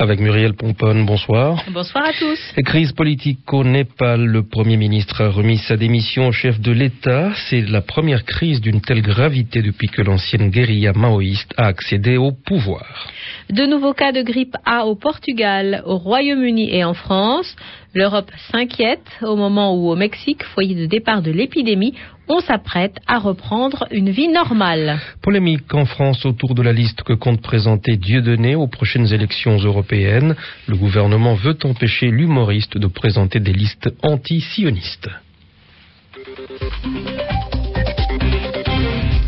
Avec Muriel Pomponne, bonsoir. Bonsoir à tous. Crise politique au Népal. Le Premier ministre a remis sa démission au chef de l'État. C'est la première crise d'une telle gravité depuis que l'ancienne guérilla maoïste a accédé au pouvoir. De nouveaux cas de grippe A au Portugal, au Royaume-Uni et en France. L'Europe s'inquiète au moment où au Mexique, foyer de départ de l'épidémie, on s'apprête à reprendre une vie normale. Polémique en France autour de la liste que compte présenter Dieudonné aux prochaines élections européennes. Le gouvernement veut empêcher l'humoriste de présenter des listes anti-sionistes.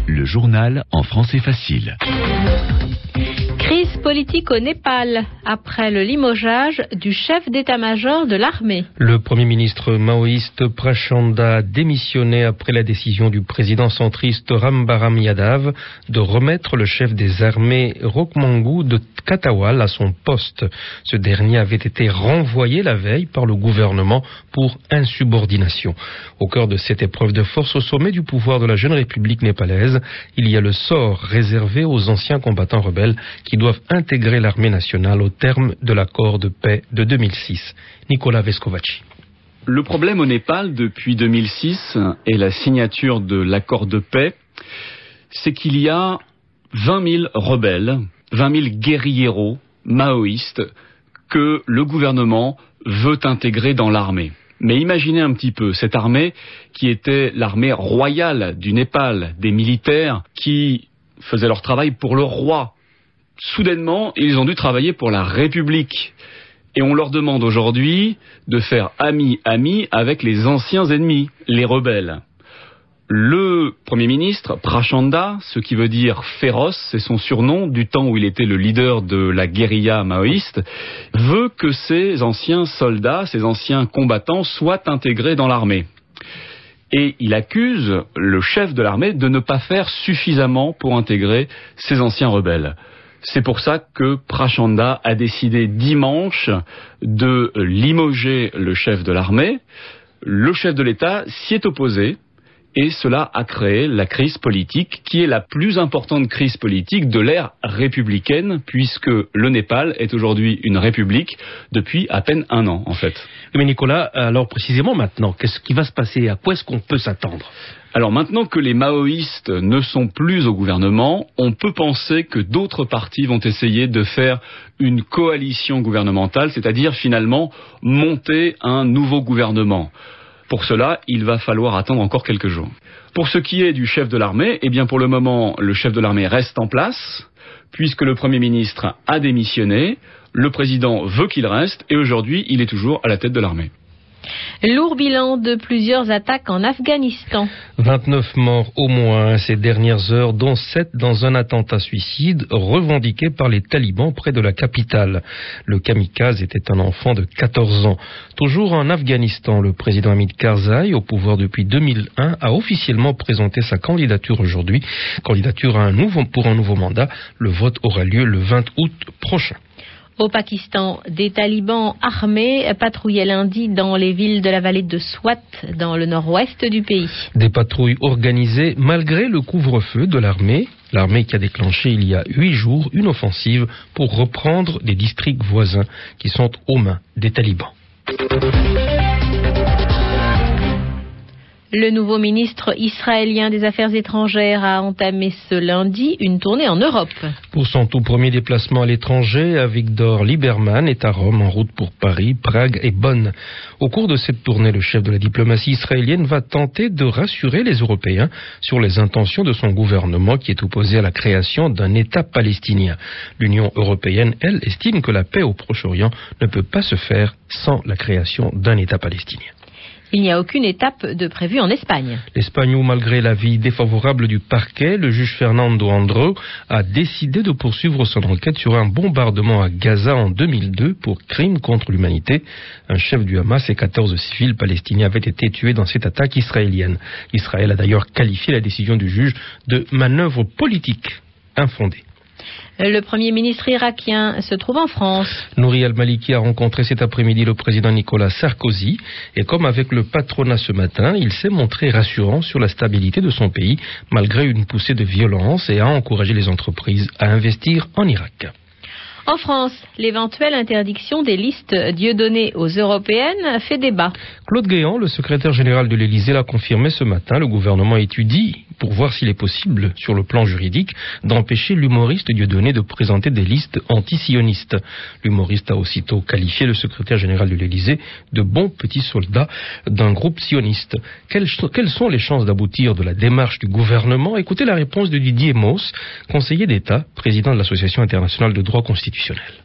Le journal en français facile. Politique au Népal après le limogeage du chef d'état-major de l'armée. Le Premier ministre maoïste Prachanda a démissionné après la décision du président centriste Rambaram Yadav de remettre le chef des armées Rokmangu de Katawal à son poste. Ce dernier avait été renvoyé la veille par le gouvernement pour insubordination. Au cœur de cette épreuve de force au sommet du pouvoir de la jeune République népalaise, il y a le sort réservé aux anciens combattants rebelles qui doivent intégrer l'armée nationale au terme de l'accord de paix de 2006. Nicolas Vescovaci. Le problème au Népal depuis 2006 et la signature de l'accord de paix, c'est qu'il y a 20 000 rebelles, 20 000 guérilleros maoïstes que le gouvernement veut intégrer dans l'armée. Mais imaginez un petit peu cette armée qui était l'armée royale du Népal, des militaires qui faisaient leur travail pour le roi. Soudainement, ils ont dû travailler pour la République. Et on leur demande aujourd'hui de faire ami-ami avec les anciens ennemis, les rebelles. Le Premier ministre, Prachanda, ce qui veut dire féroce, c'est son surnom du temps où il était le leader de la guérilla maoïste, veut que ces anciens soldats, ces anciens combattants soient intégrés dans l'armée. Et il accuse le chef de l'armée de ne pas faire suffisamment pour intégrer ces anciens rebelles. C'est pour ça que Prachanda a décidé dimanche de limoger le chef de l'armée. Le chef de l'État s'y est opposé et cela a créé la crise politique qui est la plus importante crise politique de l'ère républicaine puisque le Népal est aujourd'hui une république depuis à peine un an en fait. Mais Nicolas, alors précisément maintenant, qu'est-ce qui va se passer? À quoi est-ce qu'on peut s'attendre? Alors maintenant que les maoïstes ne sont plus au gouvernement, on peut penser que d'autres partis vont essayer de faire une coalition gouvernementale, c'est-à-dire finalement monter un nouveau gouvernement. Pour cela, il va falloir attendre encore quelques jours. Pour ce qui est du chef de l'armée, eh bien pour le moment, le chef de l'armée reste en place, puisque le Premier ministre a démissionné, le président veut qu'il reste, et aujourd'hui, il est toujours à la tête de l'armée. Lourd bilan de plusieurs attaques en Afghanistan. 29 morts au moins ces dernières heures, dont 7 dans un attentat suicide revendiqué par les talibans près de la capitale. Le kamikaze était un enfant de 14 ans. Toujours en Afghanistan, le président Hamid Karzai, au pouvoir depuis 2001, a officiellement présenté sa candidature aujourd'hui. Candidature pour un nouveau mandat. Le vote aura lieu le 20 août prochain. Au Pakistan, des talibans armés patrouillaient lundi dans les villes de la vallée de Swat, dans le nord-ouest du pays. Des patrouilles organisées malgré le couvre-feu de l'armée. L'armée qui a déclenché il y a huit jours une offensive pour reprendre des districts voisins qui sont aux mains des talibans. Le nouveau ministre israélien des Affaires étrangères a entamé ce lundi une tournée en Europe. Pour son tout premier déplacement à l'étranger, Avigdor Lieberman est à Rome en route pour Paris, Prague et Bonn. Au cours de cette tournée, le chef de la diplomatie israélienne va tenter de rassurer les Européens sur les intentions de son gouvernement qui est opposé à la création d'un État palestinien. L'Union européenne, elle, estime que la paix au Proche-Orient ne peut pas se faire sans la création d'un État palestinien. Il n'y a aucune étape de prévue en Espagne. L'Espagne, malgré l'avis défavorable du parquet, le juge Fernando Andro a décidé de poursuivre son enquête sur un bombardement à Gaza en 2002 pour crime contre l'humanité. Un chef du Hamas et 14 civils palestiniens avaient été tués dans cette attaque israélienne. Israël a d'ailleurs qualifié la décision du juge de manœuvre politique infondée. Le Premier ministre irakien se trouve en France. Nouri al-Maliki a rencontré cet après-midi le président Nicolas Sarkozy et comme avec le patronat ce matin, il s'est montré rassurant sur la stabilité de son pays malgré une poussée de violence et a encouragé les entreprises à investir en Irak. En France, l'éventuelle interdiction des listes Dieudonné aux européennes fait débat. Claude Guéant, le secrétaire général de l'Élysée, l'a confirmé ce matin. Le gouvernement étudie pour voir s'il est possible, sur le plan juridique, d'empêcher l'humoriste Dieudonné de présenter des listes anti-sionistes. L'humoriste a aussitôt qualifié le secrétaire général de l'Élysée de bon petit soldat d'un groupe sioniste. Quelles, sont les chances d'aboutir de la démarche du gouvernement? Écoutez la réponse de Didier Mauss, conseiller d'État, président de l'Association internationale de droit constitutionnel.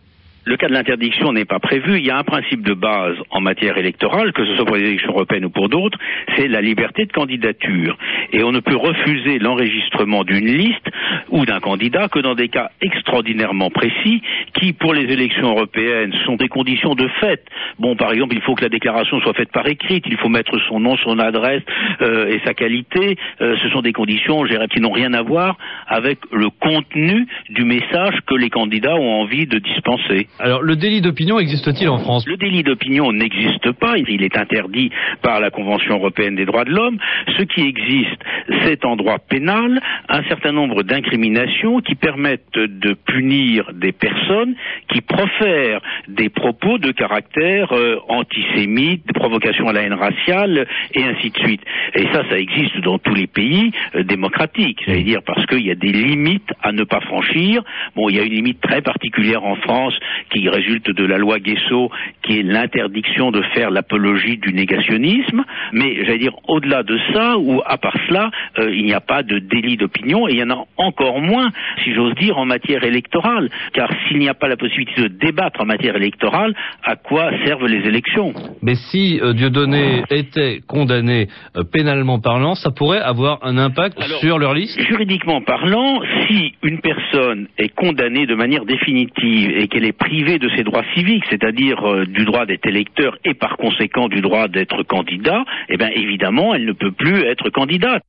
Le cas de l'interdiction n'est pas prévu. Il y a un principe de base en matière électorale, que ce soit pour les élections européennes ou pour d'autres, c'est la liberté de candidature. Et on ne peut refuser l'enregistrement d'une liste ou d'un candidat que dans des cas extraordinairement précis, qui pour les élections européennes sont des conditions de fait. Bon, par exemple, il faut que la déclaration soit faite par écrite, il faut mettre son nom, son adresse euh, et sa qualité. Euh, ce sont des conditions, je dirais, qui n'ont rien à voir avec le contenu du message que les candidats ont envie de dispenser. Alors, le délit d'opinion existe-t-il en France? Le délit d'opinion n'existe pas, il est interdit par la Convention européenne des droits de l'homme. Ce qui existe, c'est en droit pénal un certain nombre d'incriminations qui permettent de punir des personnes qui profèrent des propos de caractère euh, antisémite, de provocation à la haine raciale, et ainsi de suite. Et ça, ça existe dans tous les pays euh, démocratiques, cest dire parce qu'il y a des limites à ne pas franchir. Bon, il y a une limite très particulière en France qui résulte de la loi Guesso, qui est l'interdiction de faire l'apologie du négationnisme. Mais j'allais dire, au-delà de ça, ou à part cela, euh, il n'y a pas de délit d'opinion, et il y en a encore moins, si j'ose dire, en matière électorale. Car s'il n'y a pas la possibilité de débattre en matière électorale, à quoi servent les élections? Mais si euh, Dieudonné était condamné euh, pénalement parlant, ça pourrait avoir un impact sur leur liste? Juridiquement parlant, si une personne est condamnée de manière définitive et qu'elle est privée de ses droits civiques, c'est-à-dire euh, du droit d'être électeur et par conséquent du droit d'être candidat, eh bien évidemment, elle ne peut plus être candidate.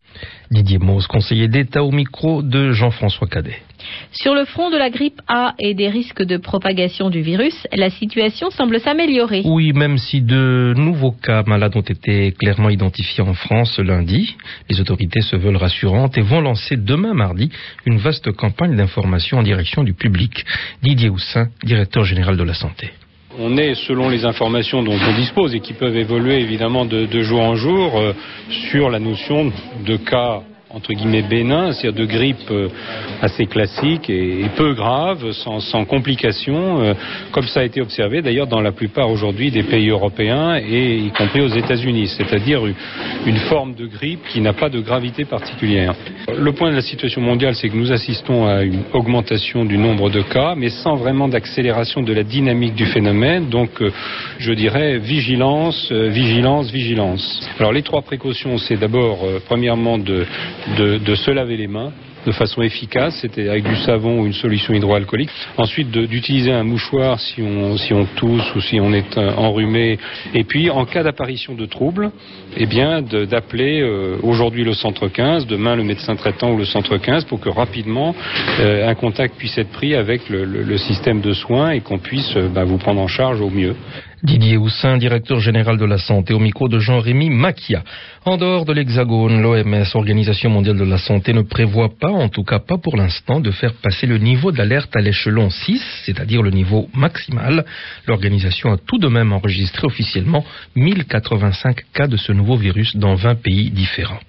Didier Mose, conseiller d'État au micro de Jean-François Cadet. Sur le front de la grippe A et des risques de propagation du virus, la situation semble s'améliorer. Oui, même si de nouveaux cas malades ont été clairement identifiés en France lundi, les autorités se veulent rassurantes et vont lancer demain mardi une vaste campagne d'information en direction du public. Didier Houssin, directeur général de la santé on est, selon les informations dont on dispose et qui peuvent évoluer évidemment de, jour en jour, euh, sur la notion de cas entre guillemets bénin, c'est-à-dire de grippe euh, assez classique et, peu grave, sans, sans complications, euh, comme ça a été observé d'ailleurs dans la plupart aujourd'hui des pays européens et y compris aux États-Unis, c'est-à-dire une forme de grippe qui n'a pas de gravité particulière. Le point de la situation mondiale, c'est que nous assistons à une augmentation du nombre de cas, mais sans vraiment d'accélération de la dynamique du phénomène. Donc, euh, je dirais vigilance, vigilance, vigilance. Alors, les trois précautions, c'est d'abord, premièrement, de de, se laver les mains de façon efficace, c'était avec du savon ou une solution hydroalcoolique. Ensuite, d'utiliser un mouchoir si on, si on tousse ou si on est euh, enrhumé. Et puis, en cas d'apparition de troubles, eh bien, d'appeler euh, aujourd'hui le centre 15, demain le médecin traitant ou le centre 15 pour que rapidement euh, un contact puisse être pris avec le, système de soins et qu'on puisse bah, vous prendre en charge au mieux. Didier Houssin, directeur général de la santé, au micro de Jean-Rémy Maquia. En dehors de l'Hexagone, l'OMS, Organisation mondiale de la santé, ne prévoit pas, en tout cas pas pour l'instant, de faire passer le niveau d'alerte à l'échelon 6, c'est-à-dire le niveau maximal. L'organisation a tout de même enregistré officiellement 1085 cas de ce nouveau virus dans 20 pays différents.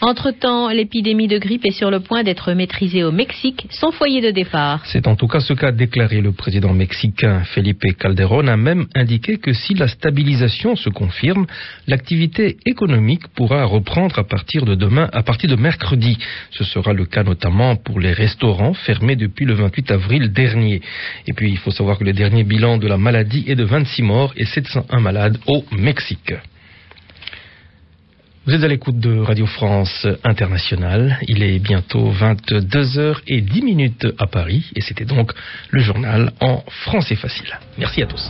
Entre-temps, l'épidémie de grippe est sur le point d'être maîtrisée au Mexique, son foyer de départ. C'est en tout cas ce qu'a déclaré le président mexicain Felipe Calderón, a même indiqué que si la stabilisation se confirme, l'activité économique pourra reprendre à partir de demain, à partir de mercredi. Ce sera le cas notamment pour les restaurants fermés depuis le 28 avril dernier. Et puis, il faut savoir que le dernier bilan de la maladie est de 26 morts et 701 malades au Mexique. Vous êtes à l'écoute de Radio France Internationale. Il est bientôt 22h10 minutes à Paris et c'était donc le journal en français facile. Merci à tous.